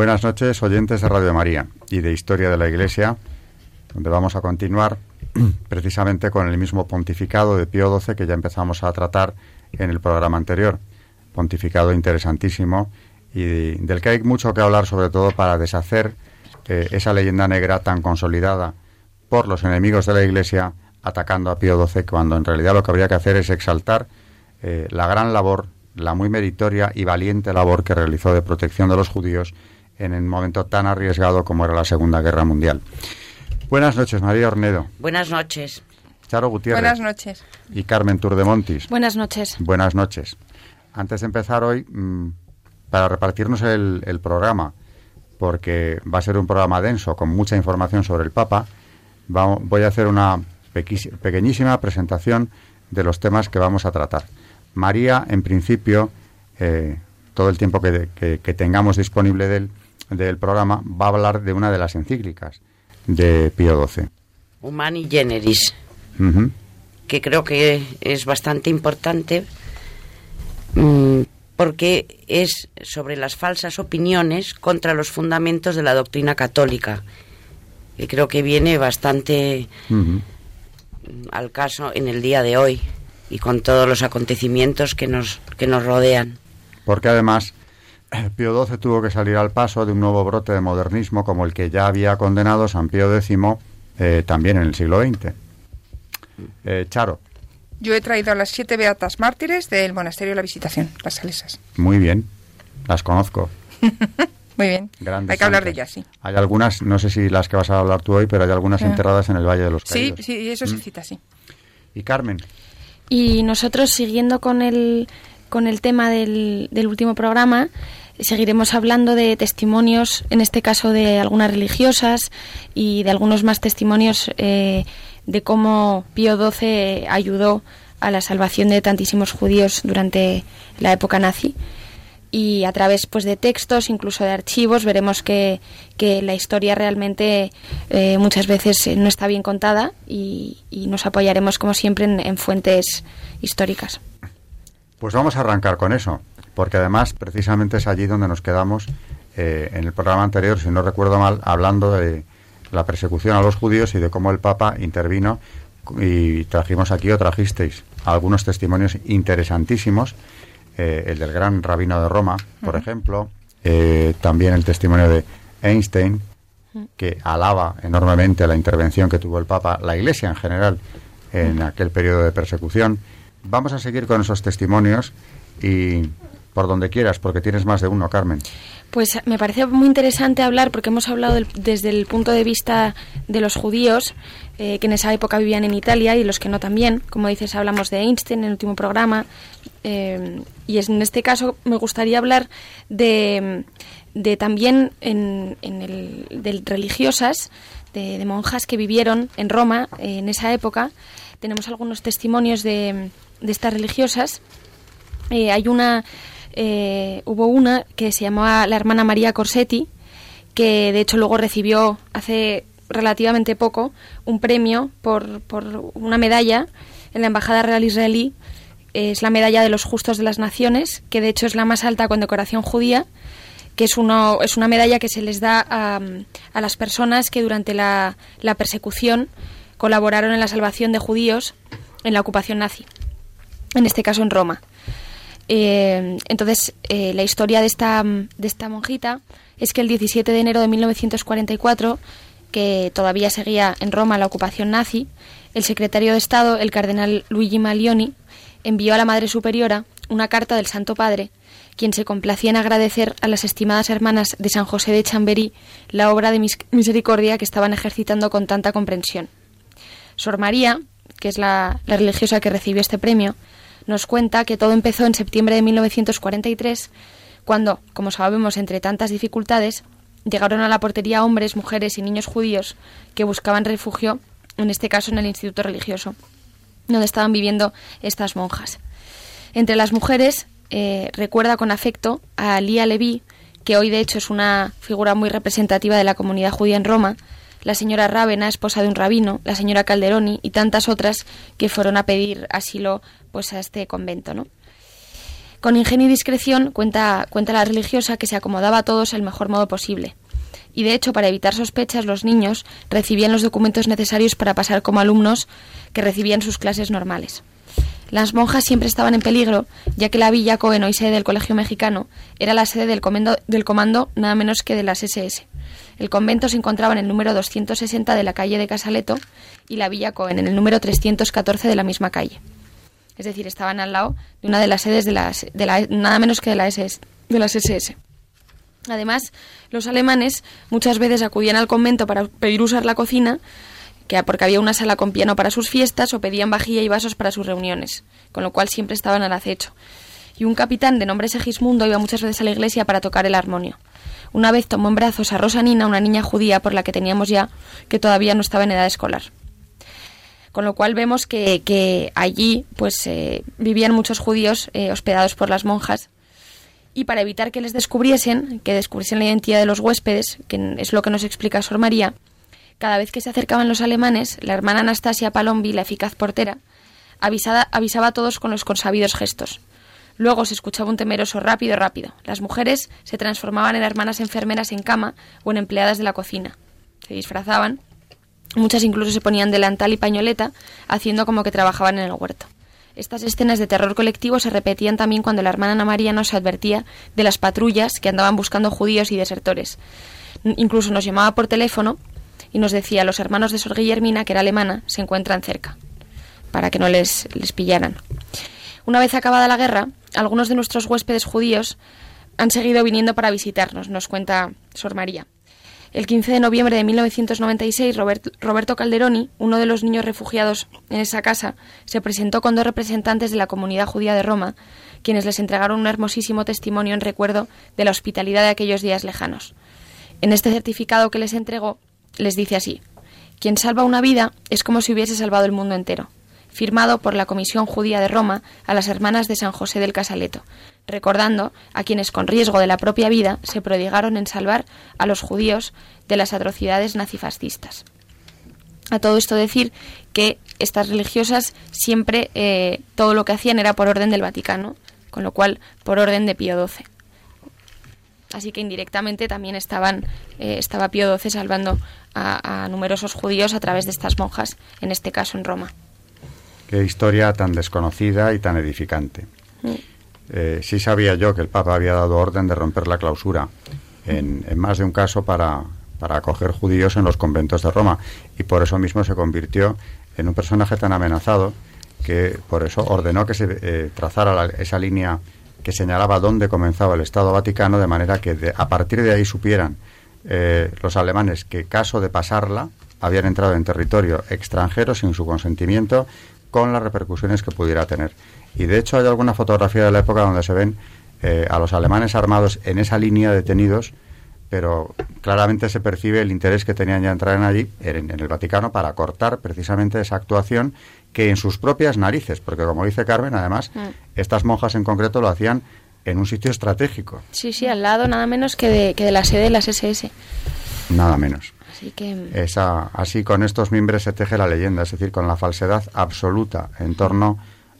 Buenas noches, oyentes de Radio María y de Historia de la Iglesia, donde vamos a continuar precisamente con el mismo pontificado de Pío XII que ya empezamos a tratar en el programa anterior. Pontificado interesantísimo y del que hay mucho que hablar, sobre todo para deshacer eh, esa leyenda negra tan consolidada por los enemigos de la Iglesia atacando a Pío XII, cuando en realidad lo que habría que hacer es exaltar eh, la gran labor, la muy meritoria y valiente labor que realizó de protección de los judíos en un momento tan arriesgado como era la Segunda Guerra Mundial. Buenas noches, María Ornedo. Buenas noches. Charo Gutiérrez. Buenas noches. Y Carmen Turdemontis. Buenas noches. Buenas noches. Antes de empezar hoy, mm, para repartirnos el, el, programa, porque va a ser un programa denso con mucha información sobre el Papa, voy a hacer una pequeñísima presentación de los temas que vamos a tratar. María, en principio, eh, todo el tiempo que, que, tengamos disponible del, del programa, va a hablar de una de las encíclicas de Pío XII. Humani Generis, que creo que es bastante importante mm, porque es sobre las falsas opiniones contra los fundamentos de la doctrina católica, que creo que viene bastante al caso en el día de hoy y con todos los acontecimientos que nos, que nos rodean. Porque además Pío XII tuvo que salir al paso de un nuevo brote de modernismo como el que ya había condenado San Pío X eh, también en el siglo XX. Eh, Charo. Yo he traído a las siete beatas mártires del monasterio de la Visitación, las salesas. Muy bien, las conozco. Muy bien. hay que hablar de ellas, sí. Hay algunas, no sé si las que vas a hablar tú hoy, pero hay algunas ah. enterradas en el Valle de los Caídos. Sí, sí, eso se mm. cita, sí. ¿Y Carmen? Y nosotros, siguiendo con el con el tema del, del último programa, seguiremos hablando de testimonios, en este caso de algunas religiosas y de algunos más testimonios eh, de cómo Pío XII ayudó a la salvación de tantísimos judíos durante la época nazi. Y a través pues, de textos, incluso de archivos, veremos que, que la historia realmente eh, muchas veces no está bien contada y, nos apoyaremos, como siempre, en fuentes históricas. Pues vamos a arrancar con eso, porque además precisamente es allí donde nos quedamos eh, en el programa anterior, si no recuerdo mal, hablando de la persecución a los judíos y de cómo el Papa intervino y trajimos aquí o trajisteis algunos testimonios interesantísimos, eh, el del gran rabino de Roma, por ejemplo, eh, también el testimonio de Einstein, que alaba enormemente la intervención que tuvo el Papa, la Iglesia en general, en aquel periodo de persecución. Vamos a seguir con esos testimonios y por donde quieras, porque tienes más de uno, Carmen. Pues me parece muy interesante hablar, porque hemos hablado desde el punto de vista de los judíos, eh, que en esa época vivían en Italia y los que no también. Como dices, hablamos de Einstein en el último programa. Eh, y en este caso me gustaría hablar de, de también en, el, de religiosas, de, monjas que vivieron en Roma eh, en esa época. Tenemos algunos testimonios de de estas religiosas, hay una, eh, hubo una que se llamaba la hermana María Corsetti, que de hecho luego recibió hace relativamente poco un premio por, por una medalla en la Embajada Real Israelí. Es la medalla de los justos de las naciones, que de hecho es la más alta condecoración judía, que es, uno, es una medalla que se les da a, a las personas que durante la, la persecución colaboraron en la salvación de judíos en la ocupación nazi en este caso en Roma. Eh, entonces, eh, la historia de esta, de esta monjita es que el 17 de enero de 1944, que todavía seguía en Roma la ocupación nazi, el secretario de Estado, el cardenal Luigi Malioni, envió a la Madre Superiora una carta del Santo Padre, quien se complacía en agradecer a las estimadas hermanas de San José de Chamberí la obra de misericordia que estaban ejercitando con tanta comprensión. Sor María, que es la, la religiosa que recibió este premio, nos cuenta que todo empezó en septiembre de 1943, cuando, como sabemos, entre tantas dificultades, llegaron a la portería hombres, mujeres y niños judíos que buscaban refugio, en este caso en el instituto religioso, donde estaban viviendo estas monjas. Entre las mujeres eh, recuerda con afecto a Lía Leví, que hoy de hecho es una figura muy representativa de la comunidad judía en Roma, la señora Rávena, esposa de un rabino, la señora Calderoni y tantas otras que fueron a pedir asilo pues a este convento, ¿no? Con ingenio y discreción cuenta, cuenta la religiosa que se acomodaba a todos el mejor modo posible. Y de hecho, para evitar sospechas, los niños recibían los documentos necesarios para pasar como alumnos que recibían sus clases normales. Las monjas siempre estaban en peligro, ya que la villa Cohen, hoy sede del Colegio Mexicano, era la sede del comando, del comando nada menos que de las SS. El convento se encontraba en el número 260 de la calle de Casaleto y la villa Cohen en el número 314 de la misma calle. Es decir, estaban al lado de una de las sedes de, las, de la, nada menos que de, la SS, de las SS. Además, los alemanes muchas veces acudían al convento para pedir usar la cocina, que porque había una sala con piano para sus fiestas, o pedían vajilla y vasos para sus reuniones, con lo cual siempre estaban al acecho. Y un capitán de nombre Segismundo iba muchas veces a la iglesia para tocar el armonio. Una vez tomó en brazos a Rosanina, una niña judía por la que teníamos ya, que todavía no estaba en edad escolar. Con lo cual vemos que, allí pues eh, vivían muchos judíos eh, hospedados por las monjas y para evitar que les descubriesen, que descubriesen la identidad de los huéspedes, que es lo que nos explica Sor María, cada vez que se acercaban los alemanes, la hermana Anastasia Palombi, la eficaz portera, avisaba a todos con los consabidos gestos. Luego se escuchaba un temeroso rápido, rápido. Las mujeres se transformaban en hermanas enfermeras en cama o en empleadas de la cocina. Se disfrazaban Muchas incluso se ponían delantal y pañoleta, haciendo como que trabajaban en el huerto. Estas escenas de terror colectivo se repetían también cuando la hermana Ana María nos advertía de las patrullas que andaban buscando judíos y desertores. Incluso nos llamaba por teléfono y nos decía los hermanos de Sor Guillermina, que era alemana, se encuentran cerca, para que no les, les pillaran. Una vez acabada la guerra, algunos de nuestros huéspedes judíos han seguido viniendo para visitarnos, nos cuenta Sor María. El 15 de noviembre de 1996, Roberto Calderoni, uno de los niños refugiados en esa casa, se presentó con dos representantes de la comunidad judía de Roma, quienes les entregaron un hermosísimo testimonio en recuerdo de la hospitalidad de aquellos días lejanos. En este certificado que les entregó, les dice así: Quien salva una vida es como si hubiese salvado el mundo entero firmado por la Comisión Judía de Roma a las hermanas de San José del Casaleto, recordando a quienes con riesgo de la propia vida se prodigaron en salvar a los judíos de las atrocidades nazifascistas. A todo esto decir que estas religiosas siempre eh, todo lo que hacían era por orden del Vaticano, con lo cual por orden de Pío XII. Así que indirectamente también estaban, eh, estaba Pío XII salvando a numerosos judíos a través de estas monjas, en este caso en Roma. Qué historia tan desconocida y tan edificante. Eh, sí sabía yo que el Papa había dado orden de romper la clausura en, más de un caso para, acoger judíos en los conventos de Roma y por eso mismo se convirtió en un personaje tan amenazado que por eso ordenó que se eh, trazara esa línea que señalaba dónde comenzaba el Estado Vaticano de manera que a partir de ahí supieran eh, los alemanes que caso de pasarla habían entrado en territorio extranjero sin su consentimiento con las repercusiones que pudiera tener. Y de hecho hay alguna fotografía de la época donde se ven eh, a los alemanes armados en esa línea detenidos, pero claramente se percibe el interés que tenían ya entrar en allí, en, el Vaticano, para cortar precisamente esa actuación que en sus propias narices, porque como dice Carmen, además, mm. estas monjas en concreto lo hacían en un sitio estratégico. Sí, sí, al lado nada menos que de, que de la sede de las SS. Nada menos. Así que... Esa, así con estos miembros se teje la leyenda, es decir, con la falsedad absoluta en torno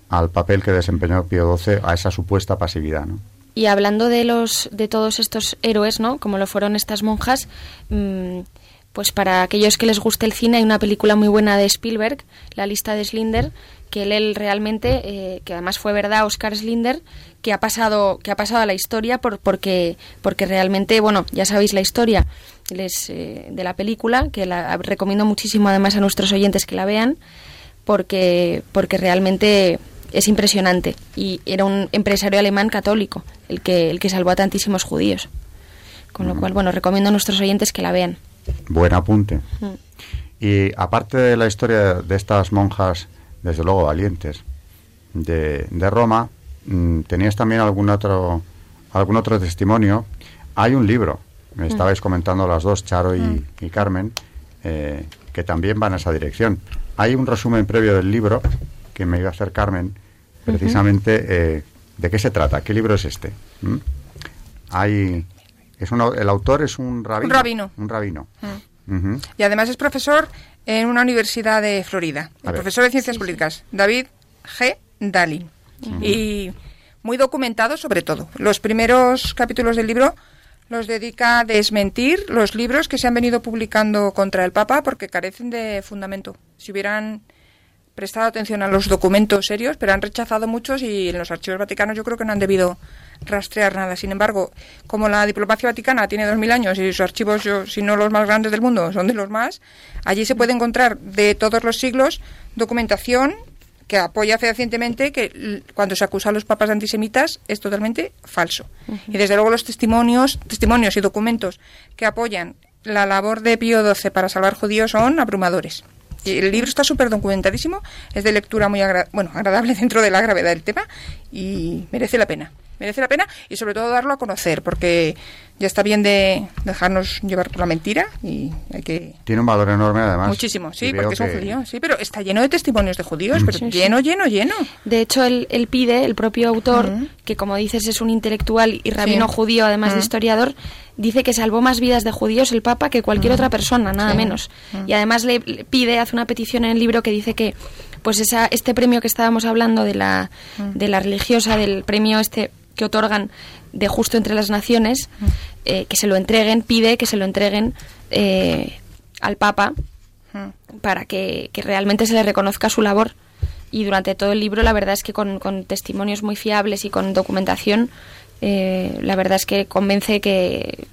al papel que desempeñó Pío XII a esa supuesta pasividad, ¿no? Y hablando de los de todos estos héroes, ¿no? Como lo fueron estas monjas, mm, pues para aquellos que les guste el cine hay una película muy buena de Spielberg, La lista de Slinder, que él, realmente, eh, que además fue verdad, Oscar Slinder, que ha pasado que ha pasado a la historia por, porque porque realmente, bueno, ya sabéis la historia les, eh, de la película, que la recomiendo muchísimo además a nuestros oyentes que la vean, porque, porque realmente es impresionante. Y era un empresario alemán católico el que, el que salvó a tantísimos judíos. Con lo cual, bueno, recomiendo a nuestros oyentes que la vean. Buen apunte. Y aparte de la historia de estas monjas, desde luego valientes, de, de Roma, mm, tenías también algún otro, algún otro testimonio. Hay un libro, me Mm. estabais comentando las dos, Charo y, y Carmen, eh, que también van a esa dirección. Hay un resumen previo del libro que me iba a hacer Carmen, precisamente eh, de qué se trata, qué libro es este. ¿Mm? Hay, es un el autor es un rabino. rabino. Un rabino. Mm. Y además es profesor en una universidad de Florida. El profesor de Ciencias Políticas, David G. Dalin. Y muy documentado sobre todo. Los primeros capítulos del libro los dedica a desmentir los libros que se han venido publicando contra el Papa porque carecen de fundamento. Si hubieran prestado atención a los documentos serios, pero han rechazado muchos y en los archivos vaticanos yo creo que no han debido rastrear nada. Sin embargo, como la diplomacia vaticana tiene 2.000 años y sus archivos, yo, si no los más grandes del mundo, son de los más, allí se puede encontrar de todos los siglos documentación que apoya fehacientemente que cuando se acusa a los papas de antisemitas es totalmente falso. Y desde luego los testimonios, testimonios y documentos que apoyan la labor de Pío XII para salvar judíos son abrumadores. Y el libro está súper documentadísimo, es de lectura muy agra- bueno, agradable dentro de la gravedad del tema y merece la pena. Merece la pena y sobre todo darlo a conocer, porque ya está bien de dejarnos llevar por la mentira y hay que... Tiene un valor enorme además. Muchísimo, sí, porque es un que- judío, sí, pero está lleno de testimonios de judíos, pero Sí, sí. lleno, lleno, lleno. De hecho, él, él pide, el propio autor, que como dices es un intelectual y rabino Sí. judío, además de historiador, dice que salvó más vidas de judíos el Papa que cualquier otra persona, nada Sí. menos. Y además le, le pide, hace una petición en el libro que dice que pues esa, este premio que estábamos hablando de la, de la religiosa, del premio este que otorgan de justo entre las naciones, eh, que se lo entreguen, pide que se lo entreguen eh, al Papa Mm. para que, que realmente se le reconozca su labor. Y durante todo el libro, la verdad es que con, con testimonios muy fiables y con documentación, eh, la verdad es que convence que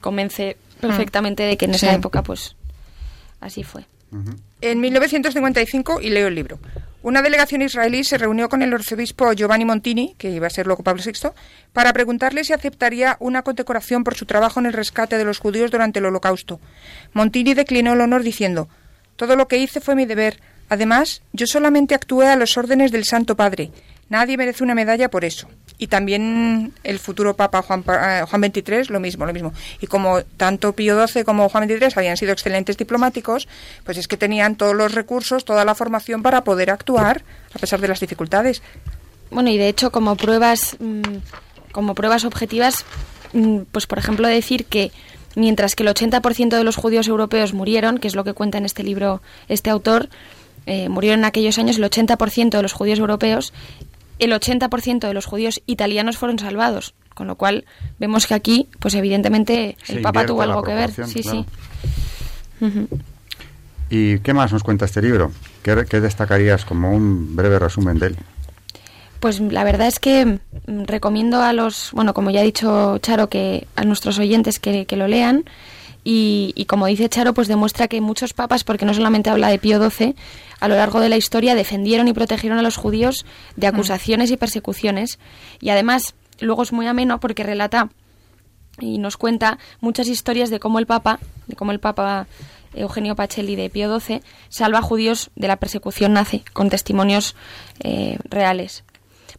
convence perfectamente de que en esa Sí. época, pues, así fue. En 1955, y leo el libro, una delegación israelí se reunió con el arzobispo Giovanni Montini, que iba a ser luego Pablo VI, para preguntarle si aceptaría una condecoración por su trabajo en el rescate de los judíos durante el Holocausto. Montini declinó el honor diciendo, todo lo que hice fue mi deber. Además, yo solamente actué a los órdenes del Santo Padre. Nadie merece una medalla por eso. Y también el futuro Papa Juan, eh, Juan XXIII, lo mismo, lo mismo. Y como tanto Pío XII como Juan XXIII habían sido excelentes diplomáticos, pues es que tenían todos los recursos, toda la formación para poder actuar a pesar de las dificultades. Bueno, y de hecho, como pruebas, mm, como pruebas objetivas, mm, pues por ejemplo decir que mientras que el 80% de los judíos europeos murieron, que es lo que cuenta en este libro este autor, eh, murieron en aquellos años el 80% de los judíos europeos, el 80% de los judíos italianos fueron salvados. Con lo cual vemos que aquí, pues evidentemente Se el Papa tuvo algo que ver. Sí, claro. sí. ¿Y qué más nos cuenta este libro? ¿Qué, qué destacarías como un breve resumen de él? Pues la verdad es que mm, recomiendo a los, bueno, como ya ha dicho Charo, que a nuestros oyentes que, que lo lean. Y, y como dice Charo, pues demuestra que muchos papas, porque no solamente habla de Pío XII, a lo largo de la historia defendieron y protegieron a los judíos de acusaciones y persecuciones. Y además, luego es muy ameno porque relata y nos cuenta muchas historias de cómo el Papa, de cómo el Papa Eugenio Pacelli de Pío XII salva a judíos de la persecución nazi, con testimonios eh, reales.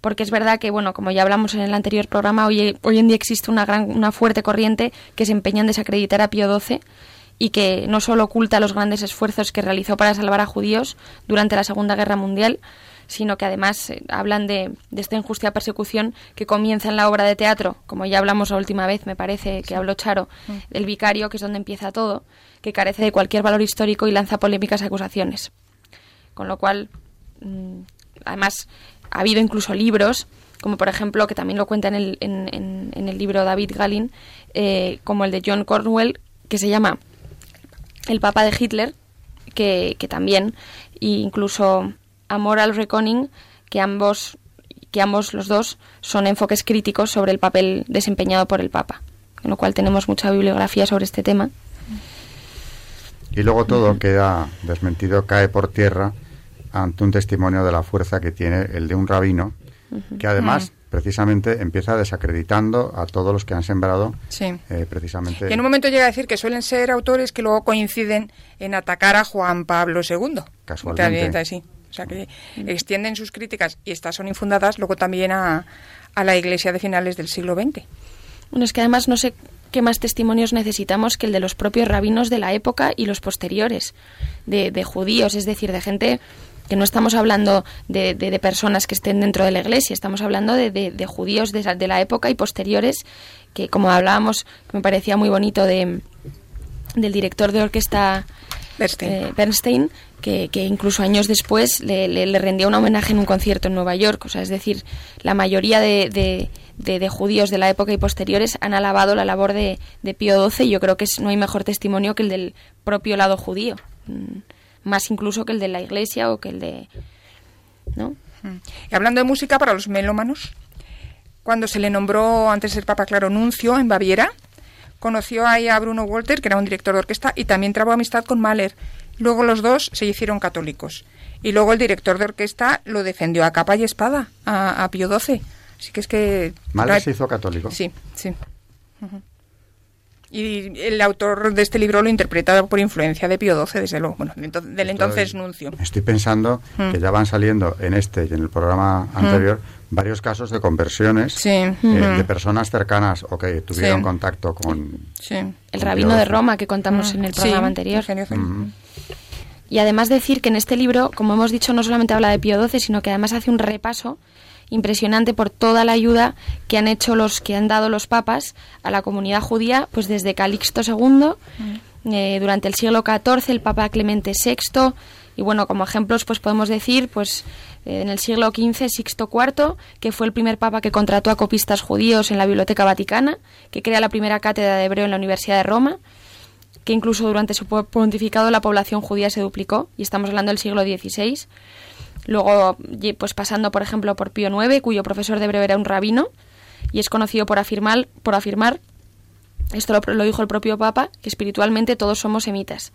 Porque es verdad que, bueno, como ya hablamos en el anterior programa, hoy, hoy en día existe una, gran, una fuerte corriente que se empeña en desacreditar a Pío XII y que no solo oculta los grandes esfuerzos que realizó para salvar a judíos durante la Segunda Guerra Mundial, sino que además eh, hablan de, de esta injusta persecución que comienza en la obra de teatro, como ya hablamos la última vez, me parece que habló Charo, del vicario, que es donde empieza todo, que carece de cualquier valor histórico y lanza polémicas acusaciones. Con lo cual, mm, además, ha habido incluso libros, como por ejemplo, que también lo cuenta en el, en, en- en el libro David Gallin, eh, como el de John Cornwell, que se llama El Papa de Hitler, que, que también, e incluso A Moral Reckoning, que ambos, que ambos los dos son enfoques críticos sobre el papel desempeñado por el Papa. Con lo cual tenemos mucha bibliografía sobre este tema. Y luego todo queda desmentido, cae por tierra ante un testimonio de la fuerza que tiene el de un rabino, que además precisamente empieza desacreditando a todos los que han sembrado Sí. eh, precisamente... Y en un momento llega a decir que suelen ser autores que luego coinciden en atacar a Juan Pablo II. Casualmente. Sí. O sea, que extienden sus críticas, y estas son infundadas, luego también a, a la Iglesia de finales del siglo XX. Bueno, es que además no sé qué más testimonios necesitamos que el de los propios rabinos de la época y los posteriores, de, de judíos, es decir, de gente que no estamos hablando de, de- de personas que estén dentro de la iglesia, estamos hablando de, de- judíos de, la época y posteriores, que como hablábamos, que me parecía muy bonito de, del director de orquesta Bernstein. eh, Bernstein, que, que incluso años después le, le, le rendía un homenaje en un concierto en Nueva York. O sea, es decir, la mayoría de, de- de- de judíos de la época y posteriores han alabado la labor de, de Pío XII y yo creo que es- no hay mejor testimonio que el del propio lado judío. Más incluso que el de la iglesia o que el de... ¿No? Y hablando de música para los melómanos, cuando se le nombró antes de ser Papa Claro Nuncio en Baviera, conoció ahí a Bruno Walter, que era un director de orquesta, y también trabó amistad con Mahler. Luego los dos se hicieron católicos. Y luego el director de orquesta lo defendió a capa y espada a, a Pío XII. Así que es que... Mahler se hizo católico. Sí, sí. Y el autor de este libro lo interpreta por influencia de Pío XII, desde luego, bueno, del ento- del entonces Estoy- nuncio. Estoy pensando Mm. que ya van saliendo en este y en el programa anterior varios casos de conversiones Sí. eh, de personas cercanas o que tuvieron Sí. contacto con... Sí. El Con rabino Pío de. Roma que contamos en el Sí, programa anterior. Ujú. Y además decir que en este libro, como hemos dicho, no solamente habla de Pío XII, sino que además hace un repaso impresionante por toda la ayuda que han hecho los que han dado los papas a la comunidad judía, pues desde Calixto II, eh, durante el siglo XIV, el Papa Clemente VI, y bueno, como ejemplos, pues podemos decir, pues eh, en el siglo XV, Sixto IV, que fue el primer papa que contrató a copistas judíos en la Biblioteca Vaticana, que crea la primera cátedra de hebreo en la Universidad de Roma, que incluso durante su po- pontificado la población judía se duplicó, y estamos hablando del siglo XVI. Luego, pues pasando, por ejemplo, por Pío IX, cuyo profesor de hebreo era un rabino, y es conocido por afirmar, por afirmar esto lo, lo dijo el propio Papa, que espiritualmente todos somos semitas.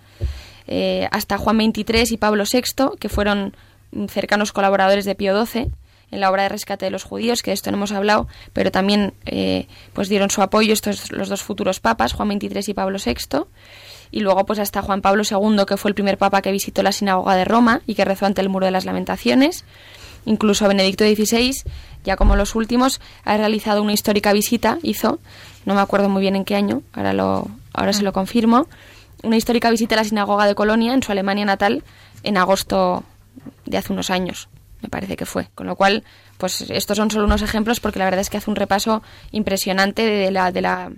Eh, hasta Juan XXIII y Pablo VI, que fueron mm, cercanos colaboradores de Pío XII en la obra de rescate de los judíos, que de esto no hemos hablado, pero también eh, pues dieron su apoyo estos los dos futuros papas, Juan XXIII y Pablo VI. Y luego pues hasta Juan Pablo II, que fue el primer papa que visitó la sinagoga de Roma y que rezó ante el muro de las lamentaciones. Incluso Benedicto XVI, ya como los últimos, ha realizado una histórica visita, hizo, no me acuerdo muy bien en qué año, ahora, lo, ahora se lo confirmo, una histórica visita a la sinagoga de Colonia, en su Alemania natal, en agosto de hace unos años, me parece que fue. Con lo cual, pues estos son solo unos ejemplos porque la verdad es que hace un repaso impresionante de la, de la,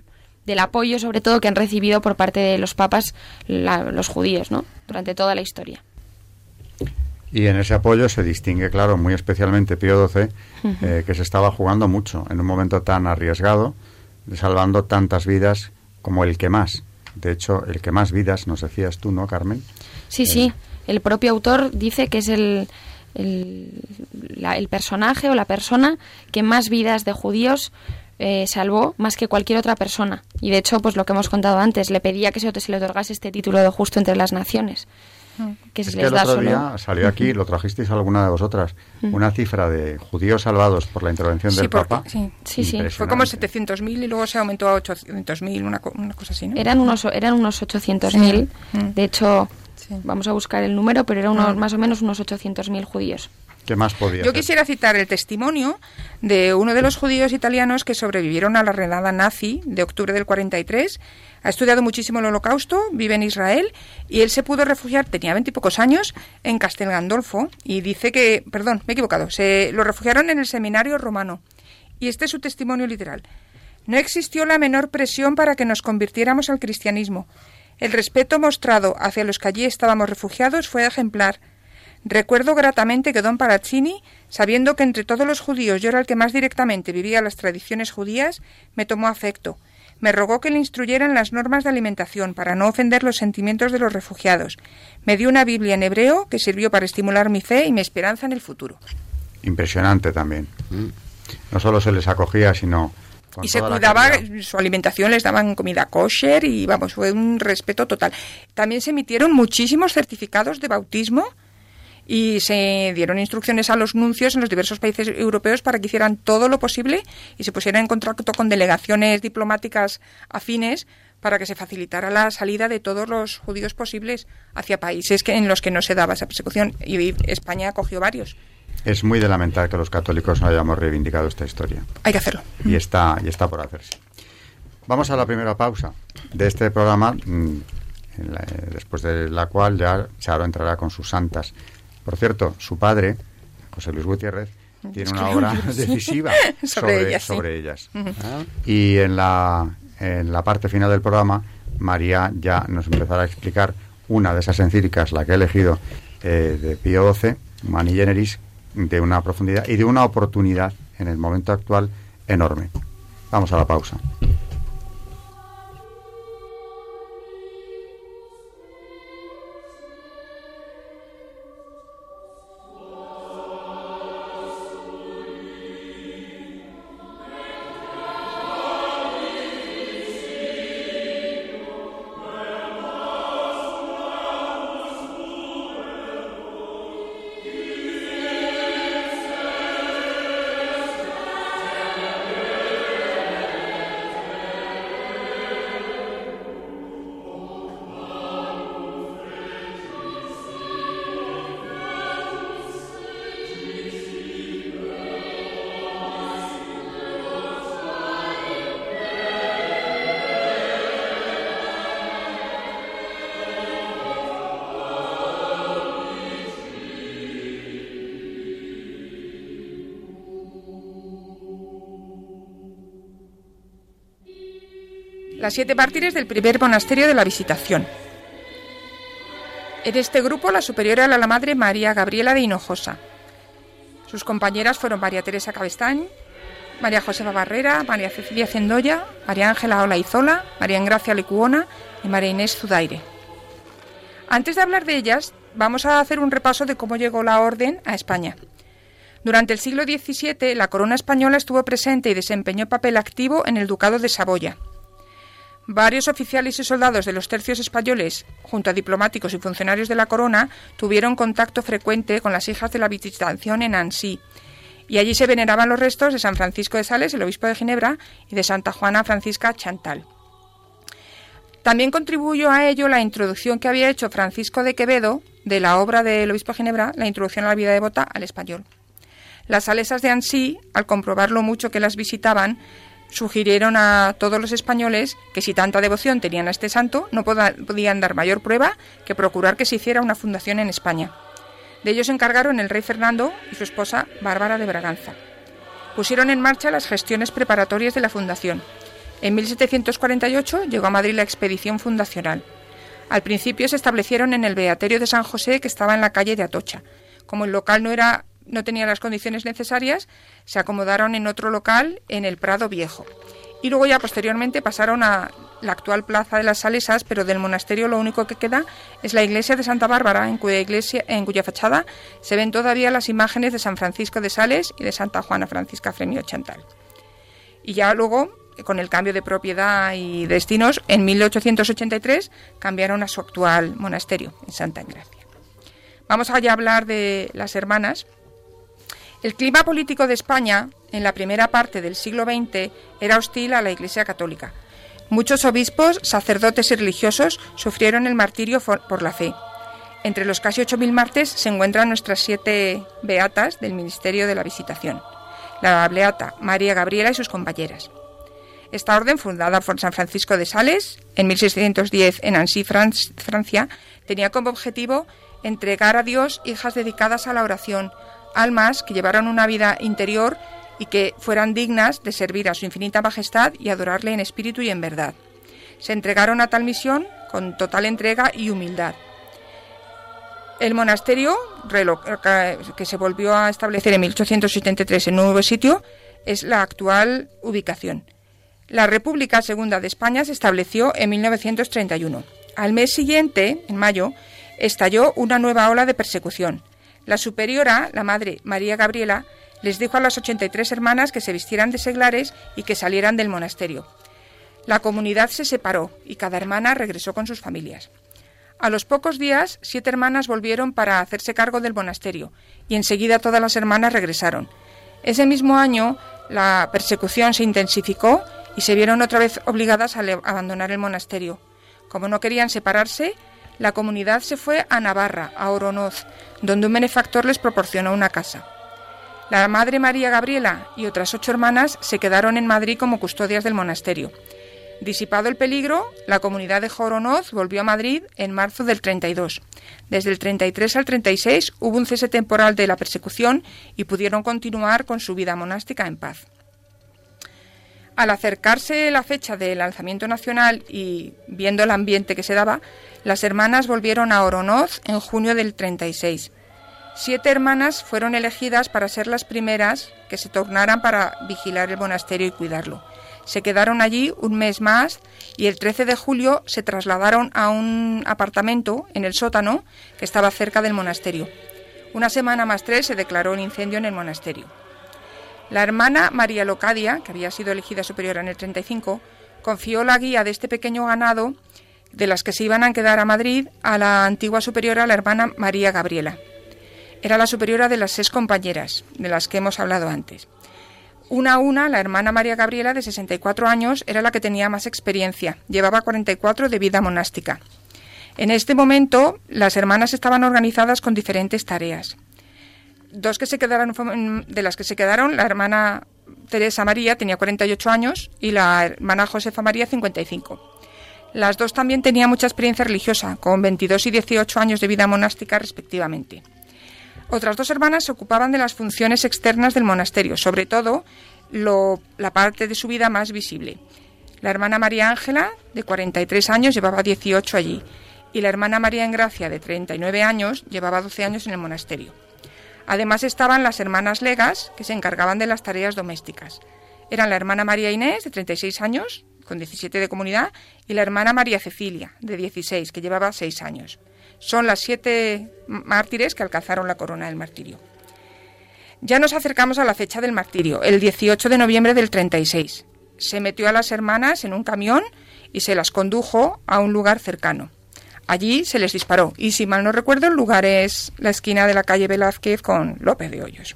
del apoyo, sobre todo, que han recibido por parte de los papas la- los judíos, ¿no? Durante toda la historia. Y en ese apoyo se distingue, claro, muy especialmente Pío XII, eh, que se estaba jugando mucho en un momento tan arriesgado, salvando tantas vidas como el que más. De hecho, el que más vidas, nos decías tú, ¿no, Carmen? Sí, sí. El propio autor dice que es el, el, la- el personaje o la persona que más vidas de judíos eh, salvó más que cualquier otra persona. Y de hecho, pues lo que hemos contado antes, le pedía que se, se le otorgase este título de justo entre las naciones. Que Es se que les el da otro solo. día salió aquí, lo trajisteis alguna de vosotras, una cifra de judíos salvados por la intervención Sí, del porque- Papa. sí. Sí, sí. Fue como impresionante. 700.000 y luego se aumentó a 800.000, una, una cosa así, ¿no? Eran unos, eran unos 800.000. Sí. De hecho, Sí. vamos a buscar el número, pero eran unos, más o menos unos 800.000 judíos. ¿Qué más podía Yo hacer? quisiera citar el testimonio de uno de los judíos italianos que sobrevivieron a la redada nazi de octubre del 43. Ha estudiado muchísimo el holocausto, vive en Israel y él se pudo refugiar, tenía veintipocos años, en Castel Gandolfo y dice que, perdón, me he equivocado, se lo refugiaron en el seminario romano. Y este es su testimonio literal. No existió la menor presión para que nos convirtiéramos al cristianismo. El respeto mostrado hacia los que allí estábamos refugiados fue ejemplar. Recuerdo gratamente que don Paraccini, sabiendo que entre todos los judíos yo era el que más directamente vivía las tradiciones judías, me tomó afecto. Me rogó que le instruyera en las normas de alimentación para no ofender los sentimientos de los refugiados. Me dio una Biblia en hebreo que sirvió para estimular mi fe y mi esperanza en el futuro. Impresionante también. No solo se les acogía, sino... y se cuidaba su alimentación, les daban comida kosher y vamos, fue un respeto total. También se emitieron muchísimos certificados de bautismo y se dieron instrucciones a los nuncios en los diversos países europeos para que hicieran todo lo posible y se pusieran en contacto con delegaciones diplomáticas afines para que se facilitara la salida de todos los judíos posibles hacia países que, en los que no se daba esa persecución. Y España acogió varios. Es muy de lamentar que los católicos no hayamos reivindicado esta historia. Hay que hacerlo. Y está, y está por hacerse. Vamos a la primera pausa de este programa, mm, después de la cual ya Charo entrará con sus santas. Por cierto, su padre, José Luis Gutiérrez, tiene una obra decisiva sobre, ellas. Y en la, en la parte final del programa, María ya nos empezará a explicar una de esas encíclicas, la que he elegido, eh, de Pío XII, Mani Generis, de una profundidad y de una oportunidad en el momento actual enorme. Vamos a la pausa. Las siete mártires del primer monasterio de la Visitación. En este grupo, la superiora era la madre María Gabriela de Hinojosa. Sus compañeras fueron María Teresa Cabestán, María Josefa Barrera, María Cecilia Cendoya, María Ángela Olaizola, María Engracia Lecuona y María Inés Zudaire. Antes de hablar de ellas, vamos a hacer un repaso de cómo llegó la orden a España. Durante el siglo XVII, la corona española estuvo presente y desempeñó papel activo en el Ducado de Saboya. Varios oficiales y soldados de los tercios españoles, junto a diplomáticos y funcionarios de la corona, tuvieron contacto frecuente con las hijas de la visitación en Annecy, y allí se veneraban los restos de San Francisco de Sales, el obispo de Ginebra, y de Santa Juana Francisca Chantal. También contribuyó a ello la introducción que había hecho Francisco de Quevedo de la obra del obispo de Ginebra, La introducción a la vida devota al español. Las salesas de Annecy, al comprobar lo mucho que las visitaban, sugirieron a todos los españoles que si tanta devoción tenían a este santo, no podían dar mayor prueba que procurar que se hiciera una fundación en España. De ellos se encargaron el rey Fernando y su esposa Bárbara de Braganza. Pusieron en marcha las gestiones preparatorias de la fundación. En 1748 llegó a Madrid la expedición fundacional. Al principio se establecieron en el Beaterio de San José, que estaba en la calle de Atocha. Como el local no era no tenía las condiciones necesarias, se acomodaron en otro local en el Prado Viejo. Y luego ya posteriormente pasaron a la actual Plaza de las Salesas, pero del monasterio lo único que queda es la iglesia de Santa Bárbara, en cuya, iglesia, en cuya fachada se ven todavía las imágenes de San Francisco de Sales y de Santa Juana Francisca Fremio Chantal. Y ya luego, con el cambio de propiedad y destinos, en 1883 cambiaron a su actual monasterio, en Santa Engracia. Vamos allá a hablar de las hermanas, el clima político de España en la primera parte del siglo XX era hostil a la Iglesia Católica. Muchos obispos, sacerdotes y religiosos sufrieron el martirio por la fe. Entre los casi 8.000 martes se encuentran nuestras siete beatas del Ministerio de la Visitación, la beata María Gabriela y sus compañeras. Esta orden, fundada por San Francisco de Sales en 1610 en Annecy, Francia, tenía como objetivo entregar a Dios hijas dedicadas a la oración, almas que llevaran una vida interior y que fueran dignas de servir a su infinita majestad y adorarle en espíritu y en verdad. Se entregaron a tal misión con total entrega y humildad. El monasterio, que se volvió a establecer en 1873 en un nuevo sitio, es la actual ubicación. La República Segunda de España se estableció en 1931. Al mes siguiente, en mayo, estalló una nueva ola de persecución. La superiora, la madre María Gabriela, les dijo a las 83 hermanas que se vistieran de seglares y que salieran del monasterio. La comunidad se separó y cada hermana regresó con sus familias. A los pocos días, siete hermanas volvieron para hacerse cargo del monasterio y enseguida todas las hermanas regresaron. Ese mismo año, la persecución se intensificó y se vieron otra vez obligadas a abandonar el monasterio. Como no querían separarse, la comunidad se fue a Navarra, a Oronoz, donde un benefactor les proporcionó una casa. La Madre María Gabriela y otras ocho hermanas se quedaron en Madrid como custodias del monasterio. Disipado el peligro, la comunidad de Joronoz volvió a Madrid en marzo del 32. Desde el 33 al 36 hubo un cese temporal de la persecución y pudieron continuar con su vida monástica en paz. Al acercarse la fecha del alzamiento nacional y viendo el ambiente que se daba, las hermanas volvieron a Oronoz en junio del 36. Siete hermanas fueron elegidas para ser las primeras que se tornaran para vigilar el monasterio y cuidarlo. Se quedaron allí un mes más y el 13 de julio se trasladaron a un apartamento en el sótano que estaba cerca del monasterio. Una semana más tres se declaró un incendio en el monasterio. La hermana María Locadia, que había sido elegida superiora en el 35, confió la guía de este pequeño ganado de las que se iban a quedar a Madrid a la antigua superiora, la hermana María Gabriela. Era la superiora de las seis compañeras, de las que hemos hablado antes. Una a una, la hermana María Gabriela, de 64 años, era la que tenía más experiencia. Llevaba 44 de vida monástica. En este momento, las hermanas estaban organizadas con diferentes tareas. Dos que se quedaron, de las que se quedaron, la hermana Teresa María tenía 48 años y la hermana Josefa María 55. Las dos también tenían mucha experiencia religiosa, con 22 y 18 años de vida monástica respectivamente. Otras dos hermanas se ocupaban de las funciones externas del monasterio, sobre todo la parte de su vida más visible. La hermana María Ángela, de 43 años, llevaba 18 allí, y la hermana María Engracia, de 39 años, llevaba 12 años en el monasterio. Además estaban las hermanas legas, que se encargaban de las tareas domésticas. Eran la hermana María Inés, de 36 años, con 17 de comunidad, y la hermana María Cecilia, de 16, que llevaba 6 años. Son las siete mártires que alcanzaron la corona del martirio. Ya nos acercamos a la fecha del martirio, el 18 de noviembre del 36. Se metió a las hermanas en un camión y se las condujo a un lugar cercano. Allí se les disparó y si mal no recuerdo el lugar es la esquina de la calle Velázquez con López de Hoyos.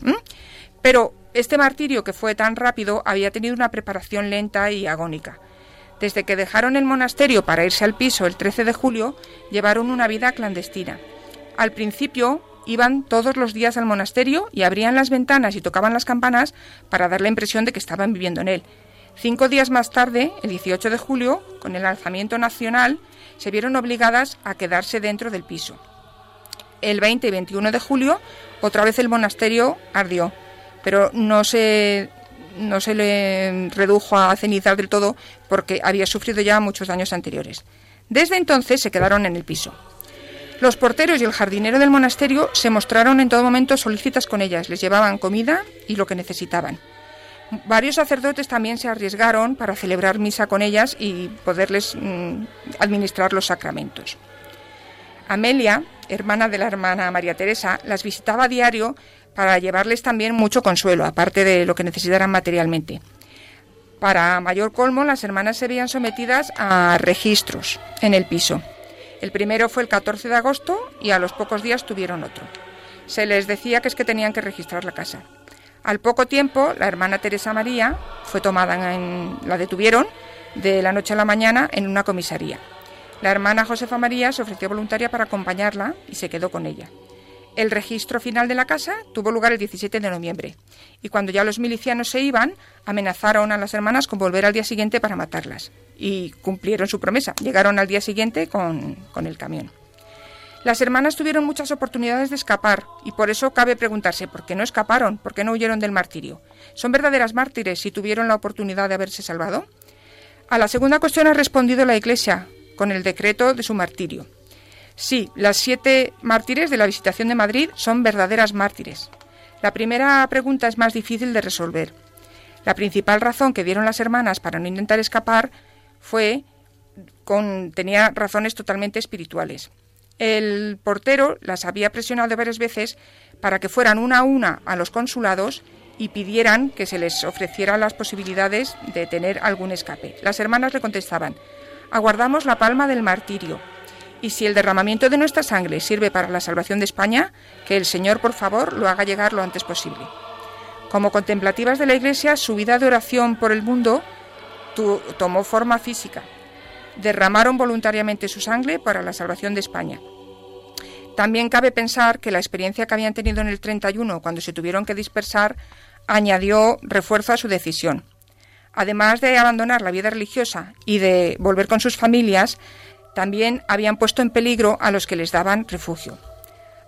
Pero este martirio que fue tan rápido había tenido una preparación lenta y agónica. Desde que dejaron el monasterio para irse al piso el 13 de julio, llevaron una vida clandestina. Al principio iban todos los días al monasterio y abrían las ventanas y tocaban las campanas para dar la impresión de que estaban viviendo en él. Cinco días más tarde, el 18 de julio, con el alzamiento nacional, se vieron obligadas a quedarse dentro del piso. El 20 y 21 de julio, otra vez el monasterio ardió, pero no se no se le redujo a cenizar del todo porque había sufrido ya muchos daños anteriores. Desde entonces se quedaron en el piso. Los porteros y el jardinero del monasterio se mostraron en todo momento solícitas con ellas, les llevaban comida y lo que necesitaban. Varios sacerdotes también se arriesgaron para celebrar misa con ellas y poderles mm, administrar los sacramentos. Amelia, hermana de la hermana María Teresa, las visitaba a diario para llevarles también mucho consuelo, aparte de lo que necesitaran materialmente. Para mayor colmo, las hermanas se veían sometidas a registros en el piso. El primero fue el 14 de agosto y a los pocos días tuvieron otro. Se les decía que es que tenían que registrar la casa. Al poco tiempo, la hermana Teresa María fue tomada en, la detuvieron de la noche a la mañana en una comisaría. La hermana Josefa María se ofreció voluntaria para acompañarla y se quedó con ella. El registro final de la casa tuvo lugar el 17 de noviembre y cuando ya los milicianos se iban, amenazaron a las hermanas con volver al día siguiente para matarlas. Y cumplieron su promesa. Llegaron al día siguiente con, con el camión. Las hermanas tuvieron muchas oportunidades de escapar y por eso cabe preguntarse por qué no escaparon, por qué no huyeron del martirio. ¿Son verdaderas mártires si tuvieron la oportunidad de haberse salvado? A la segunda cuestión ha respondido la Iglesia con el decreto de su martirio. Sí, las siete mártires de la visitación de Madrid son verdaderas mártires. La primera pregunta es más difícil de resolver. La principal razón que dieron las hermanas para no intentar escapar fue con tenía razones totalmente espirituales. El portero las había presionado varias veces para que fueran una a una a los consulados y pidieran que se les ofreciera las posibilidades de tener algún escape. Las hermanas le contestaban, aguardamos la palma del martirio Y si el derramamiento de nuestra sangre sirve para la salvación de España, que el Señor, por favor, lo haga llegar lo antes posible. Como contemplativas de la Iglesia, su vida de oración por el mundo tomó forma física. Derramaron voluntariamente su sangre para la salvación de España. También cabe pensar que la experiencia que habían tenido en el 31, cuando se tuvieron que dispersar, añadió refuerzo a su decisión. Además de abandonar la vida religiosa y de volver con sus familias, también habían puesto en peligro a los que les daban refugio.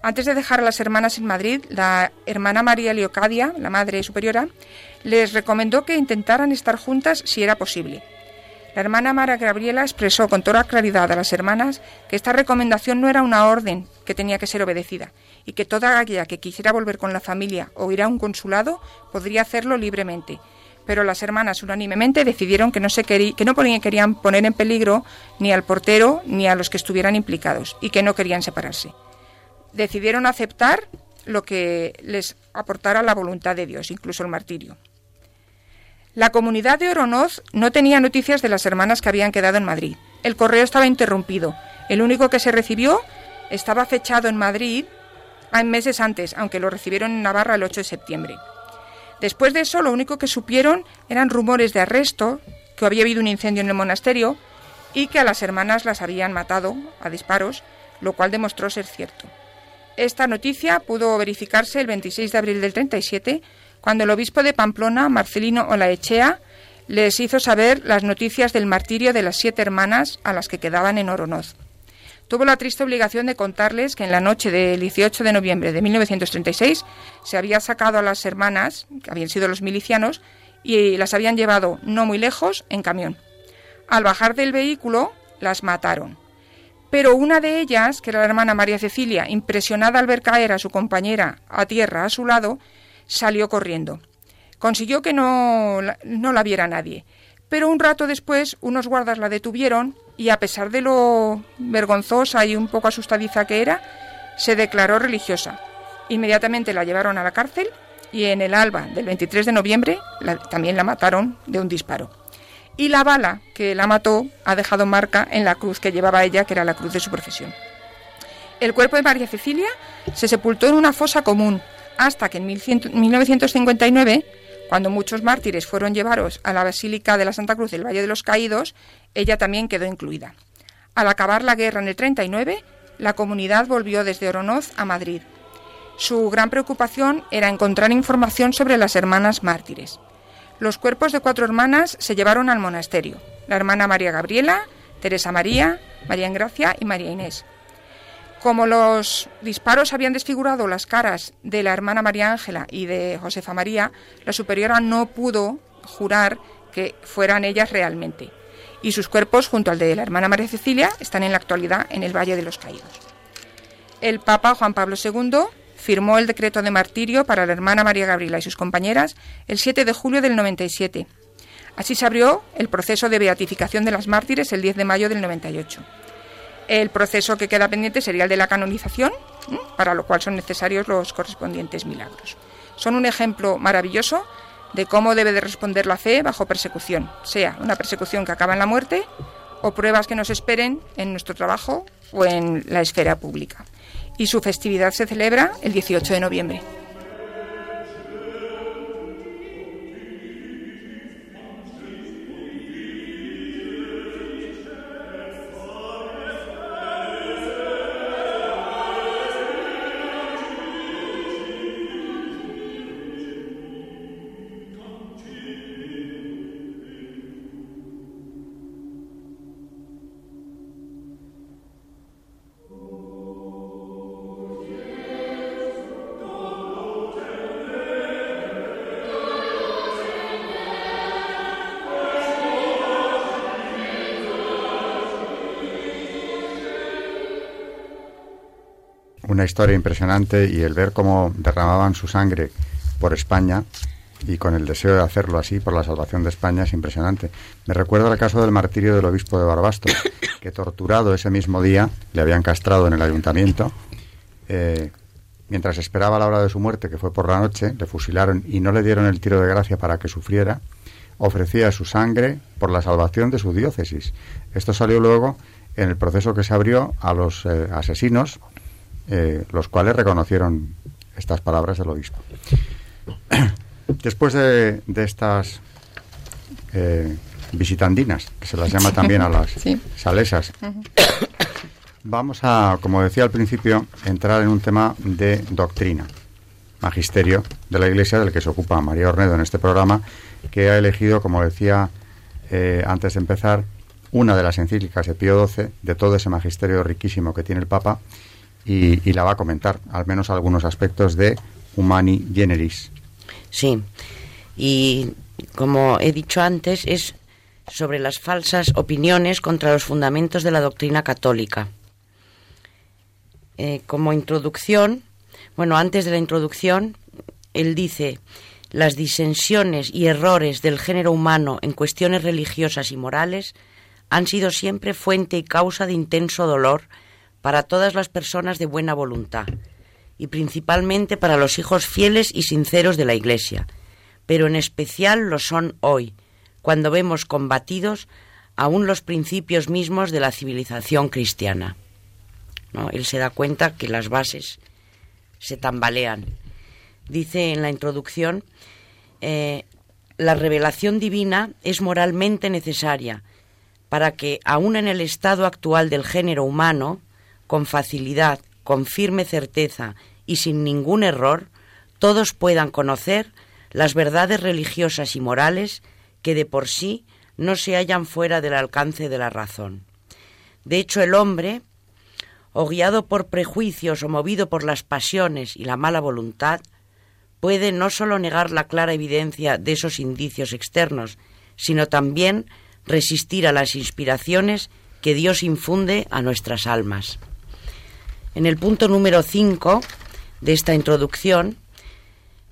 Antes de dejar a las hermanas en Madrid, la hermana María Leocadia, la madre superiora, les recomendó que intentaran estar juntas si era posible. La hermana Mara Gabriela expresó con toda claridad a las hermanas que esta recomendación no era una orden que tenía que ser obedecida y que toda aquella que quisiera volver con la familia o ir a un consulado podría hacerlo libremente, pero las hermanas unánimemente decidieron que no, se que no querían poner en peligro ni al portero ni a los que estuvieran implicados y que no querían separarse. Decidieron aceptar lo que les aportara la voluntad de Dios, incluso el martirio. La comunidad de Oronoz no tenía noticias de las hermanas que habían quedado en Madrid. El correo estaba interrumpido. El único que se recibió estaba fechado en Madrid meses antes, aunque lo recibieron en Navarra el 8 de septiembre. Después de eso, lo único que supieron eran rumores de arresto, que había habido un incendio en el monasterio y que a las hermanas las habían matado a disparos, lo cual demostró ser cierto. Esta noticia pudo verificarse el 26 de abril del 37, cuando el obispo de Pamplona, Marcelino Olaechea, les hizo saber las noticias del martirio de las siete hermanas a las que quedaban en Oronoz tuvo la triste obligación de contarles que en la noche del 18 de noviembre de 1936 se había sacado a las hermanas, que habían sido los milicianos, y las habían llevado no muy lejos en camión. Al bajar del vehículo, las mataron. Pero una de ellas, que era la hermana María Cecilia, impresionada al ver caer a su compañera a tierra a su lado, salió corriendo. Consiguió que no, no la viera nadie. Pero un rato después, unos guardas la detuvieron y a pesar de lo vergonzosa y un poco asustadiza que era, se declaró religiosa. Inmediatamente la llevaron a la cárcel y en el alba del 23 de noviembre también la mataron de un disparo. Y la bala que la mató ha dejado marca en la cruz que llevaba ella, que era la cruz de su profesión. El cuerpo de María Cecilia se sepultó en una fosa común hasta que en 1959 cuando muchos mártires fueron llevados a la Basílica de la Santa Cruz del Valle de los Caídos, ella también quedó incluida. Al acabar la guerra en el 39, la comunidad volvió desde Oronoz a Madrid. Su gran preocupación era encontrar información sobre las hermanas mártires. Los cuerpos de cuatro hermanas se llevaron al monasterio, la hermana María Gabriela, Teresa María, María Engracia y María Inés. Como los disparos habían desfigurado las caras de la hermana María Ángela y de Josefa María, la superiora no pudo jurar que fueran ellas realmente. Y sus cuerpos, junto al de la hermana María Cecilia, están en la actualidad en el Valle de los Caídos. El Papa Juan Pablo II firmó el decreto de martirio para la hermana María Gabriela y sus compañeras el 7 de julio del 97. Así se abrió el proceso de beatificación de las mártires el 10 de mayo del 98. El proceso que queda pendiente sería el de la canonización, para lo cual son necesarios los correspondientes milagros. Son un ejemplo maravilloso de cómo debe de responder la fe bajo persecución, sea una persecución que acaba en la muerte o pruebas que nos esperen en nuestro trabajo o en la esfera pública. Y su festividad se celebra el 18 de noviembre. Una historia impresionante y el ver cómo derramaban su sangre por España y con el deseo de hacerlo así por la salvación de España es impresionante. Me recuerda el caso del martirio del obispo de Barbastro, que torturado ese mismo día, le habían castrado en el ayuntamiento, eh, mientras esperaba la hora de su muerte, que fue por la noche, le fusilaron y no le dieron el tiro de gracia para que sufriera, ofrecía su sangre por la salvación de su diócesis. Esto salió luego en el proceso que se abrió a los eh, asesinos, eh, los cuales reconocieron estas palabras del obispo. Después de, estas eh, visitandinas, que se las llama también a las salesas, vamos a, como decía al principio, entrar en un tema de doctrina, magisterio de la Iglesia, del que se ocupa María Ornedo en este programa, que ha elegido, como decía eh, antes de empezar, una de las encíclicas de Pío XII, de todo ese magisterio riquísimo que tiene el Papa, y, la va a comentar, al menos algunos aspectos de Humani Generis. Sí, y como he dicho antes, es sobre las falsas opiniones contra los fundamentos de la doctrina católica. Eh, como introducción, bueno, antes de la introducción, él dice, las disensiones y errores del género humano en cuestiones religiosas y morales han sido siempre fuente y causa de intenso dolor para todas las personas de buena voluntad, y principalmente para los hijos fieles y sinceros de la Iglesia, pero en especial lo son hoy, cuando vemos combatidos aún los principios mismos de la civilización cristiana. ¿No? Él se da cuenta que las bases se tambalean. Dice en la introducción, eh, la revelación divina es moralmente necesaria para que, aún en el estado actual del género humano, con facilidad, con firme certeza y sin ningún error, todos puedan conocer las verdades religiosas y morales que de por sí no se hallan fuera del alcance de la razón. De hecho, el hombre, o guiado por prejuicios o movido por las pasiones y la mala voluntad, puede no sólo negar la clara evidencia de esos indicios externos, sino también resistir a las inspiraciones que Dios infunde a nuestras almas. En el punto número 5 de esta introducción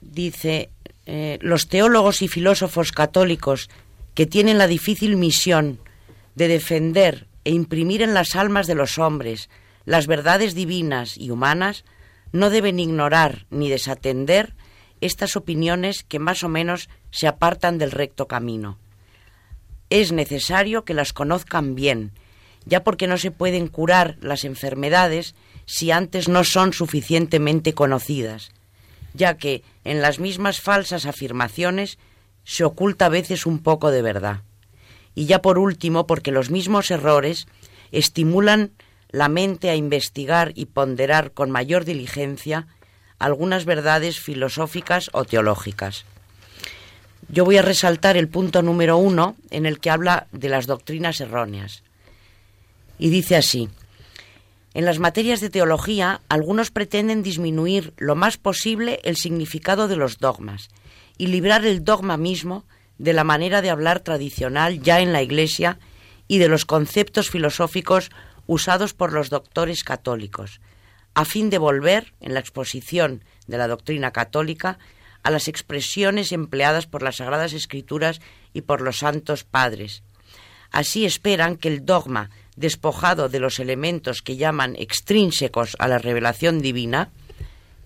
dice eh, los teólogos y filósofos católicos que tienen la difícil misión de defender e imprimir en las almas de los hombres las verdades divinas y humanas, no deben ignorar ni desatender estas opiniones que más o menos se apartan del recto camino. Es necesario que las conozcan bien, ya porque no se pueden curar las enfermedades si antes no son suficientemente conocidas, ya que en las mismas falsas afirmaciones se oculta a veces un poco de verdad. Y ya por último, porque los mismos errores estimulan la mente a investigar y ponderar con mayor diligencia algunas verdades filosóficas o teológicas. Yo voy a resaltar el punto número uno en el que habla de las doctrinas erróneas. Y dice así, en las materias de teología, algunos pretenden disminuir lo más posible el significado de los dogmas y librar el dogma mismo de la manera de hablar tradicional ya en la Iglesia y de los conceptos filosóficos usados por los doctores católicos, a fin de volver, en la exposición de la doctrina católica, a las expresiones empleadas por las Sagradas Escrituras y por los santos padres. Así esperan que el dogma despojado de los elementos que llaman extrínsecos a la revelación divina,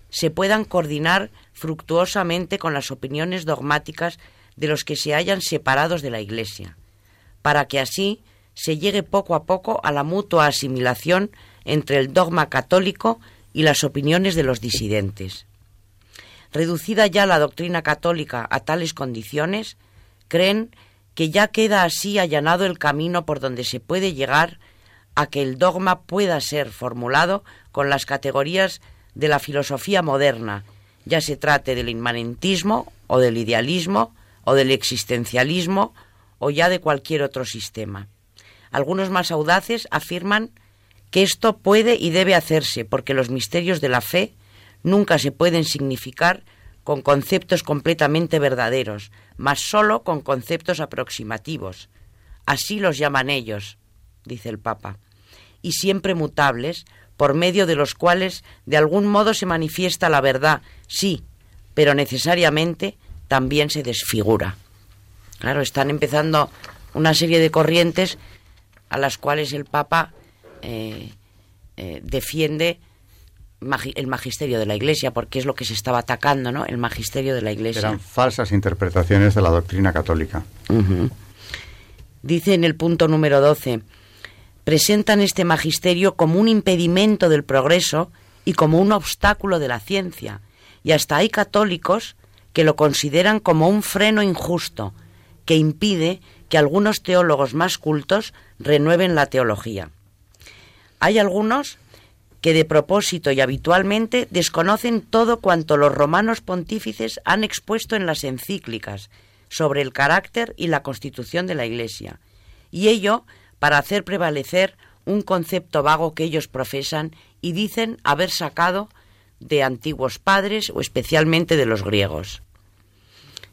se puedan coordinar fructuosamente con las opiniones dogmáticas de los que se hayan separados de la Iglesia, para que así se llegue poco a poco a la mutua asimilación entre el dogma católico y las opiniones de los disidentes. Reducida ya la doctrina católica a tales condiciones, creen que ya queda así allanado el camino por donde se puede llegar a que el dogma pueda ser formulado con las categorías de la filosofía moderna, ya se trate del inmanentismo o del idealismo o del existencialismo o ya de cualquier otro sistema. Algunos más audaces afirman que esto puede y debe hacerse porque los misterios de la fe nunca se pueden significar con conceptos completamente verdaderos, mas sólo con conceptos aproximativos. Así los llaman ellos, dice el Papa, y siempre mutables, por medio de los cuales de algún modo se manifiesta la verdad, sí, pero necesariamente también se desfigura. Claro, están empezando una serie de corrientes a las cuales el Papa eh, eh, defiende el magisterio de la Iglesia, porque es lo que se estaba atacando, ¿no? El magisterio de la Iglesia. Eran falsas interpretaciones de la doctrina católica. Dice en el punto número 12, presentan este magisterio como un impedimento del progreso y como un obstáculo de la ciencia, y hasta hay católicos que lo consideran como un freno injusto que impide que algunos teólogos más cultos renueven la teología. Hay algunos que de propósito y habitualmente desconocen todo cuanto los romanos pontífices han expuesto en las encíclicas sobre el carácter y la constitución de la Iglesia, y ello para hacer prevalecer un concepto vago que ellos profesan y dicen haber sacado de antiguos padres o especialmente de los griegos.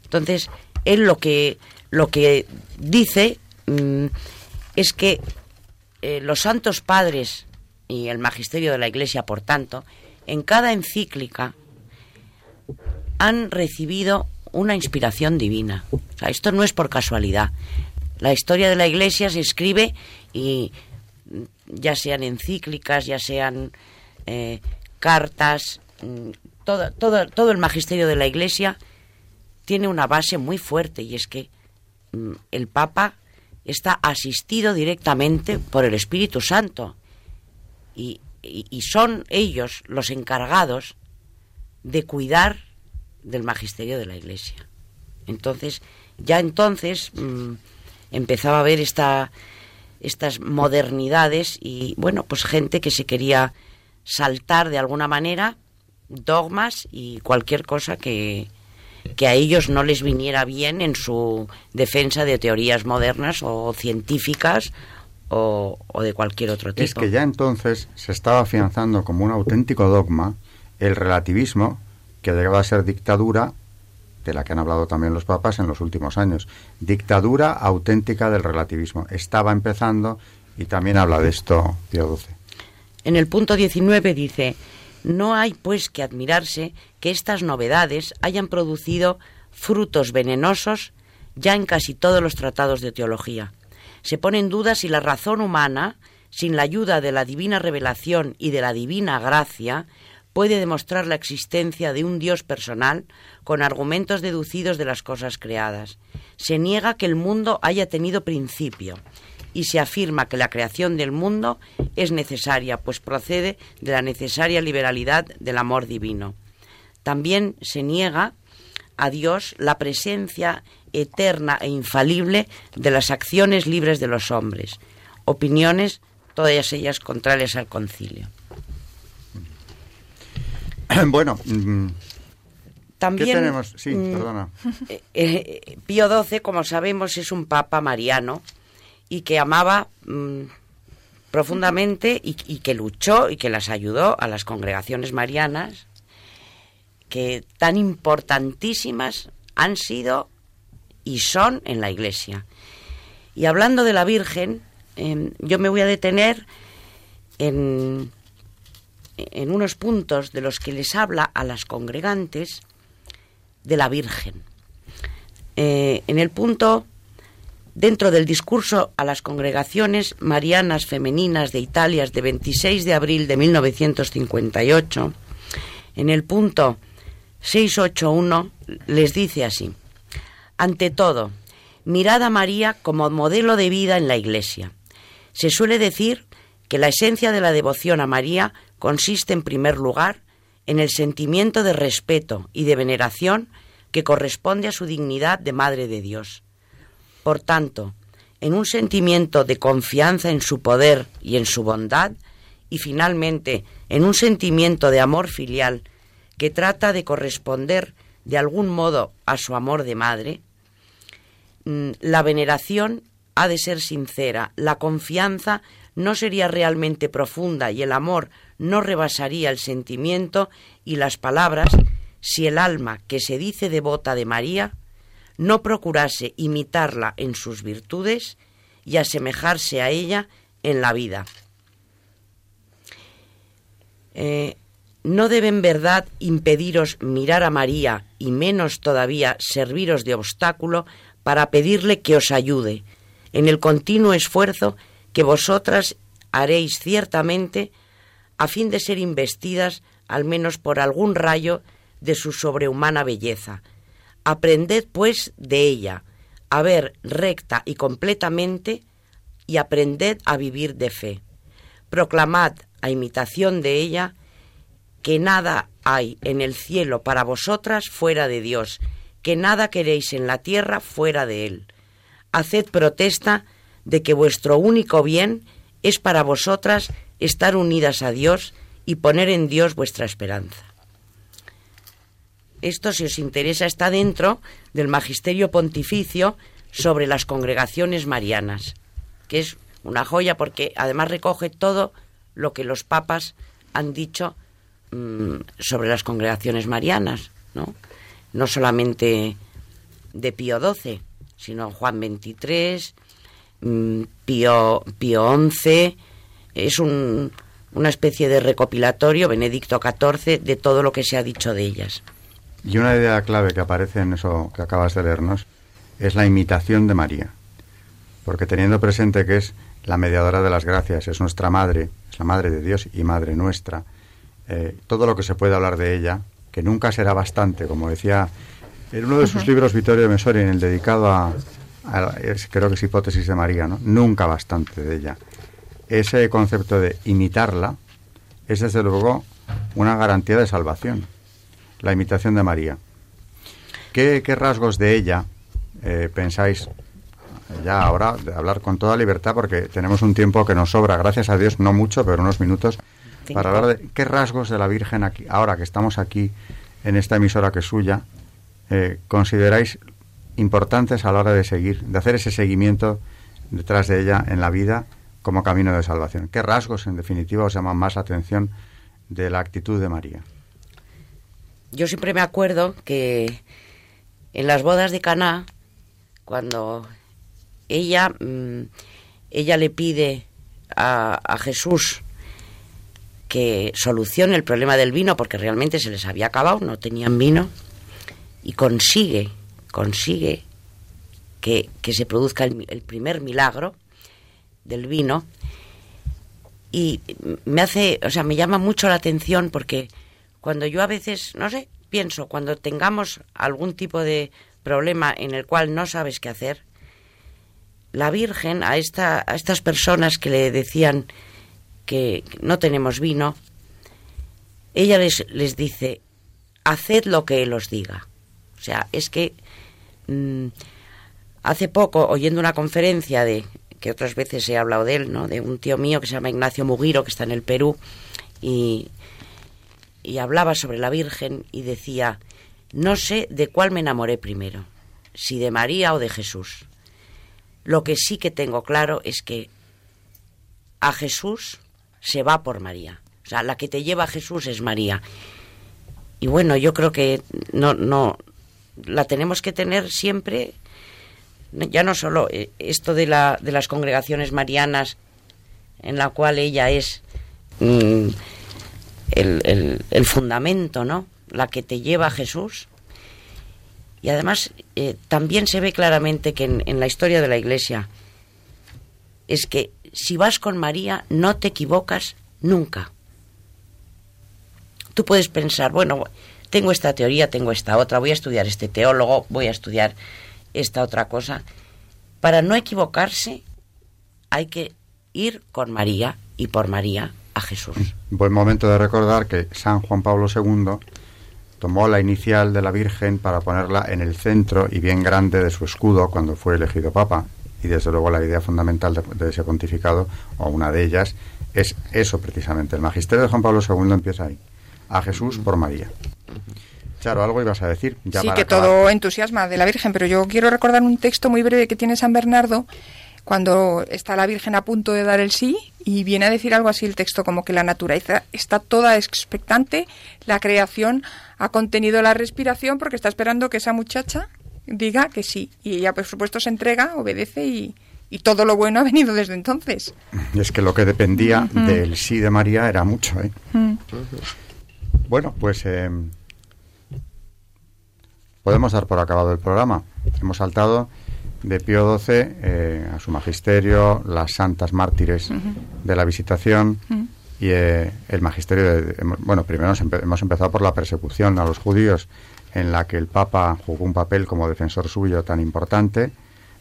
Entonces, él lo que, lo que dice mm, es que eh, los santos padres y el magisterio de la Iglesia, por tanto, en cada encíclica han recibido una inspiración divina. Esto no es por casualidad. La historia de la Iglesia se escribe y ya sean encíclicas, ya sean eh, cartas, mm, todo, todo, todo el magisterio de la Iglesia tiene una base muy fuerte y es que mm, el Papa está asistido directamente por el Espíritu Santo y, son ellos los encargados de cuidar del magisterio de la Iglesia. Entonces, ya entonces mm, empezaba a haber esta, estas modernidades y, bueno, pues gente que se quería saltar de alguna manera dogmas y cualquier cosa que, que a ellos no les viniera bien en su defensa de teorías modernas o científicas o, de cualquier otro tipo. Es que ya entonces se estaba afianzando como un auténtico dogma el relativismo que llegaba a ser dictadura de la que han hablado también los papas en los últimos años. Dictadura auténtica del relativismo. Estaba empezando y también habla de esto Pío XII. En el punto 19 dice, no hay pues que admirarse que estas novedades hayan producido frutos venenosos ya en casi todos los tratados de teología. Se pone en duda si la razón humana, sin la ayuda de la divina revelación y de la divina gracia, puede demostrar la existencia de un Dios personal con argumentos deducidos de las cosas creadas. Se niega que el mundo haya tenido principio y se afirma que la creación del mundo es necesaria, pues procede de la necesaria liberalidad del amor divino. También se niega a Dios la presencia eterna e infalible de las acciones libres de los hombres, opiniones todas ellas contrarias al concilio. Bueno, mm, también ¿qué tenemos? Sí, mm, perdona. Eh, eh, Pío XII, como sabemos, es un papa mariano y que amaba mm, profundamente y, que luchó y que las ayudó a las congregaciones marianas, que tan importantísimas han sido y son en la Iglesia. Y hablando de la Virgen, em, yo me voy a detener en, en unos puntos de los que les habla a las congregantes de la Virgen. Eh, en el punto dentro del discurso a las congregaciones marianas femeninas de Italia de 26 de abril de 1958, en el punto 681 les dice así, ante todo, mirad a María como modelo de vida en la Iglesia. Se suele decir que la esencia de la devoción a María consiste en primer lugar en el sentimiento de respeto y de veneración que corresponde a su dignidad de Madre de Dios. Por tanto, en un sentimiento de confianza en su poder y en su bondad, y finalmente en un sentimiento de amor filial que trata de corresponder de algún modo a su amor de madre, la veneración ha de ser sincera, la confianza no sería realmente profunda y el amor no rebasaría el sentimiento y las palabras si el alma que se dice devota de María no procurase imitarla en sus virtudes y asemejarse a ella en la vida. Eh, no debe en verdad impediros mirar a María y menos todavía serviros de obstáculo para pedirle que os ayude en el continuo esfuerzo que vosotras haréis ciertamente a fin de ser investidas al menos por algún rayo de su sobrehumana belleza, Aprended, pues, de ella, a ver recta y completamente y aprended a vivir de fe. Proclamad a imitación de ella que nada hay en el cielo para vosotras fuera de Dios, que nada queréis en la tierra fuera de Él. Haced protesta de que vuestro único bien es para vosotras estar unidas a Dios y poner en Dios vuestra esperanza. Esto, si os interesa, está dentro del Magisterio Pontificio sobre las congregaciones marianas que es una joya porque además recoge todo lo que los papas han dicho mm, sobre las congregaciones marianas, ¿no? No solamente de Pío XII, sino Juan XXIII, mm, Pío, Pío XI, es un, una especie de recopilatorio, Benedicto XIV, de todo lo que se ha dicho de ellas. Y una idea clave que aparece en eso que acabas de leernos es la imitación de María porque teniendo presente que es la mediadora de las gracias, es nuestra madre, es la madre de Dios y madre nuestra, eh, todo lo que se puede hablar de ella, que nunca será bastante, como decía en uno de sus libros Vittorio de Mesori, en el dedicado a, creo que es Hipótesis de María, ¿no? nunca bastante de ella. Ese concepto de imitarla es desde luego una garantía de salvación, la imitación de María. ¿Qué, rasgos de ella eh, pensáis ya ahora de hablar con toda libertad porque tenemos un tiempo que nos sobra, gracias a Dios, no mucho, pero unos minutos, para hablar de qué rasgos de la Virgen aquí, ahora que estamos aquí en esta emisora que es suya, eh, consideráis importantes a la hora de seguir, de hacer ese seguimiento detrás de ella en la vida como camino de salvación. ¿Qué rasgos, en definitiva, os llaman más atención de la actitud de María? Yo siempre me acuerdo que en las bodas de Caná, cuando ella, mm, ella le pide a, Jesús que solucione el problema del vino porque realmente se les había acabado, no tenían vino, y consigue, consigue que, se produzca el, el, primer milagro del vino. Y me hace, o sea, me llama mucho la atención porque cuando yo a veces, no sé, pienso, cuando tengamos algún tipo de problema en el cual no sabes qué hacer, la Virgen a, esta, a estas personas que le decían que no tenemos vino, ella les, les dice, haced lo que Él os diga. O sea, es que mm, hace poco, oyendo una conferencia de que otras veces he hablado de él, ¿no? De un tío mío que se llama Ignacio Mugiro, que está en el Perú, y, y hablaba sobre la Virgen y decía, no sé de cuál me enamoré primero, si de María o de Jesús. Lo que sí que tengo claro es que a Jesús se va por María. O sea, la que te lleva a Jesús es María. Y bueno, yo creo que no, no, la tenemos que tener siempre, ya no solo eh, esto de, la, de las congregaciones marianas, en la cual ella es mm, el, el, fundamento, ¿no? La que te lleva a Jesús, y además eh, también se ve claramente que en, la historia de la Iglesia es que si vas con María no te equivocas nunca. Tú puedes pensar, bueno, tengo esta teoría, tengo esta otra, voy a estudiar este teólogo, voy a estudiar esta otra cosa. Para no equivocarse hay que ir con María y por María a Jesús. Buen momento de recordar que San Juan Pablo II tomó la inicial de la Virgen para ponerla en el centro y bien grande de su escudo cuando fue elegido Papa. Y desde luego la idea fundamental de, ese pontificado, o una de ellas, es eso precisamente. El magisterio de Juan Pablo II empieza ahí. A Jesús por María. Claro, algo ibas a decir. sí, que todo entusiasma de la Virgen, pero yo quiero recordar un texto muy breve que tiene San Bernardo cuando está la Virgen a punto de dar el sí y viene a decir algo así el texto como que la naturaleza está toda expectante, la creación ha contenido la respiración porque está esperando que esa muchacha diga que sí y ella por supuesto se entrega, obedece y, todo lo bueno ha venido desde entonces. Y es que lo que dependía del sí de María era mucho. ¿eh? Bueno, pues eh, podemos dar por acabado el programa. Hemos saltado de Pío XII eh, a su magisterio, las santas mártires de la visitación y eh, el magisterio. De, bueno, primero hemos empezado por la persecución a los judíos, en la que el Papa jugó un papel como defensor suyo tan importante,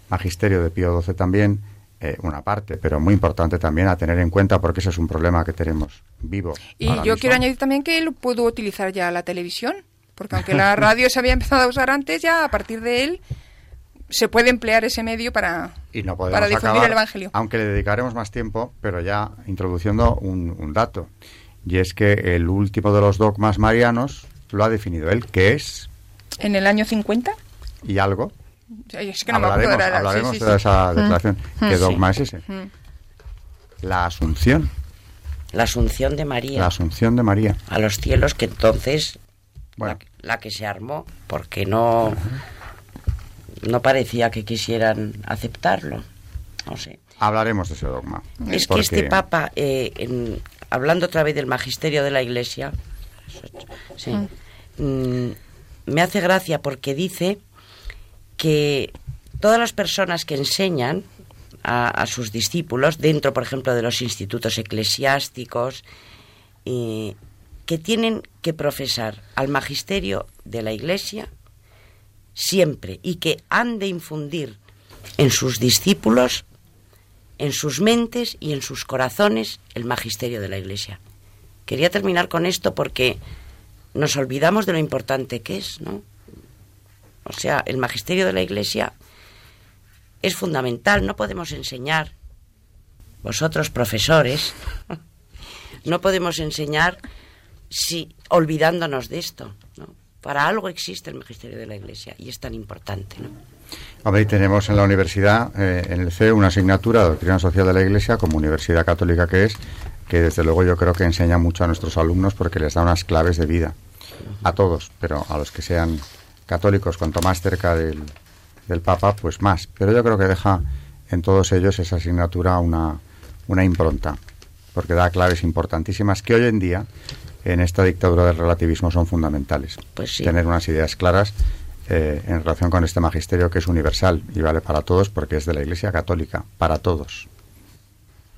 magisterio de Pío XII también, eh, una parte, pero muy importante también a tener en cuenta porque ese es un problema que tenemos vivo. Y yo quiero añadir también que él pudo utilizar ya la televisión, porque aunque la radio se había empezado a usar antes, ya a partir de él se puede emplear ese medio para, para difundir el Evangelio. Aunque le dedicaremos más tiempo, pero ya introduciendo un, un dato, y es que el último de los dogmas marianos lo ha definido él, que es... ¿En el año 50? Y algo es que no hablaremos, me hablaremos de esa mm. declaración. ¿Qué mm. dogma es ese? Mm. La Asunción. La Asunción de María. La Asunción de María. A los cielos que entonces la, que se armó, porque no, no parecía que quisieran aceptarlo. No sé. Hablaremos de ese dogma. Es que este Papa, eh, hablando otra vez del magisterio de la Iglesia, me hace gracia porque dice que todas las personas que enseñan a, sus discípulos, dentro, por ejemplo, de los institutos eclesiásticos, que tienen que profesar al magisterio de la Iglesia siempre y que han de infundir en sus discípulos, en sus mentes y en sus corazones el magisterio de la Iglesia. Quería terminar con esto porque nos olvidamos de lo importante que es, ¿no? O sea, el magisterio de la Iglesia es fundamental. No podemos enseñar, vosotros profesores, no podemos enseñar si olvidándonos de esto. Para algo existe el magisterio de la Iglesia y es tan importante. ¿no? Ahí tenemos en la universidad, eh, en el CEU, una asignatura de doctrina social de la Iglesia, como universidad católica que es, que desde luego yo creo que enseña mucho a nuestros alumnos porque les da unas claves de vida. A todos, pero a los que sean católicos, cuanto más cerca del, del Papa, pues más. Pero yo creo que deja en todos ellos esa asignatura una, una impronta, porque da claves importantísimas que hoy en día, en esta dictadura del relativismo, son fundamentales. Pues Tener unas ideas claras eh, en relación con este magisterio que es universal y vale para todos porque es de la Iglesia Católica, para todos.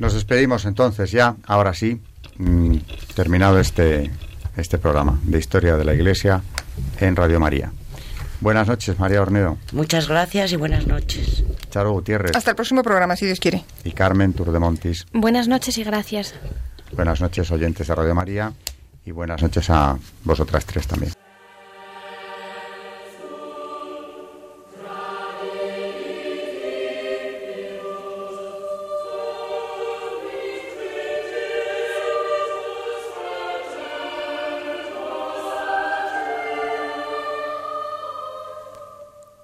Nos despedimos entonces ya, ahora sí, mm, terminado este, este programa de Historia de la Iglesia en Radio María. Buenas noches, María Ornedo. Muchas gracias y buenas noches. Charo Gutiérrez. Hasta el próximo programa, si Dios quiere. Y Carmen Turdemontis. Buenas noches y gracias. Buenas noches, oyentes de Radio María. Y buenas noches a vosotras tres también.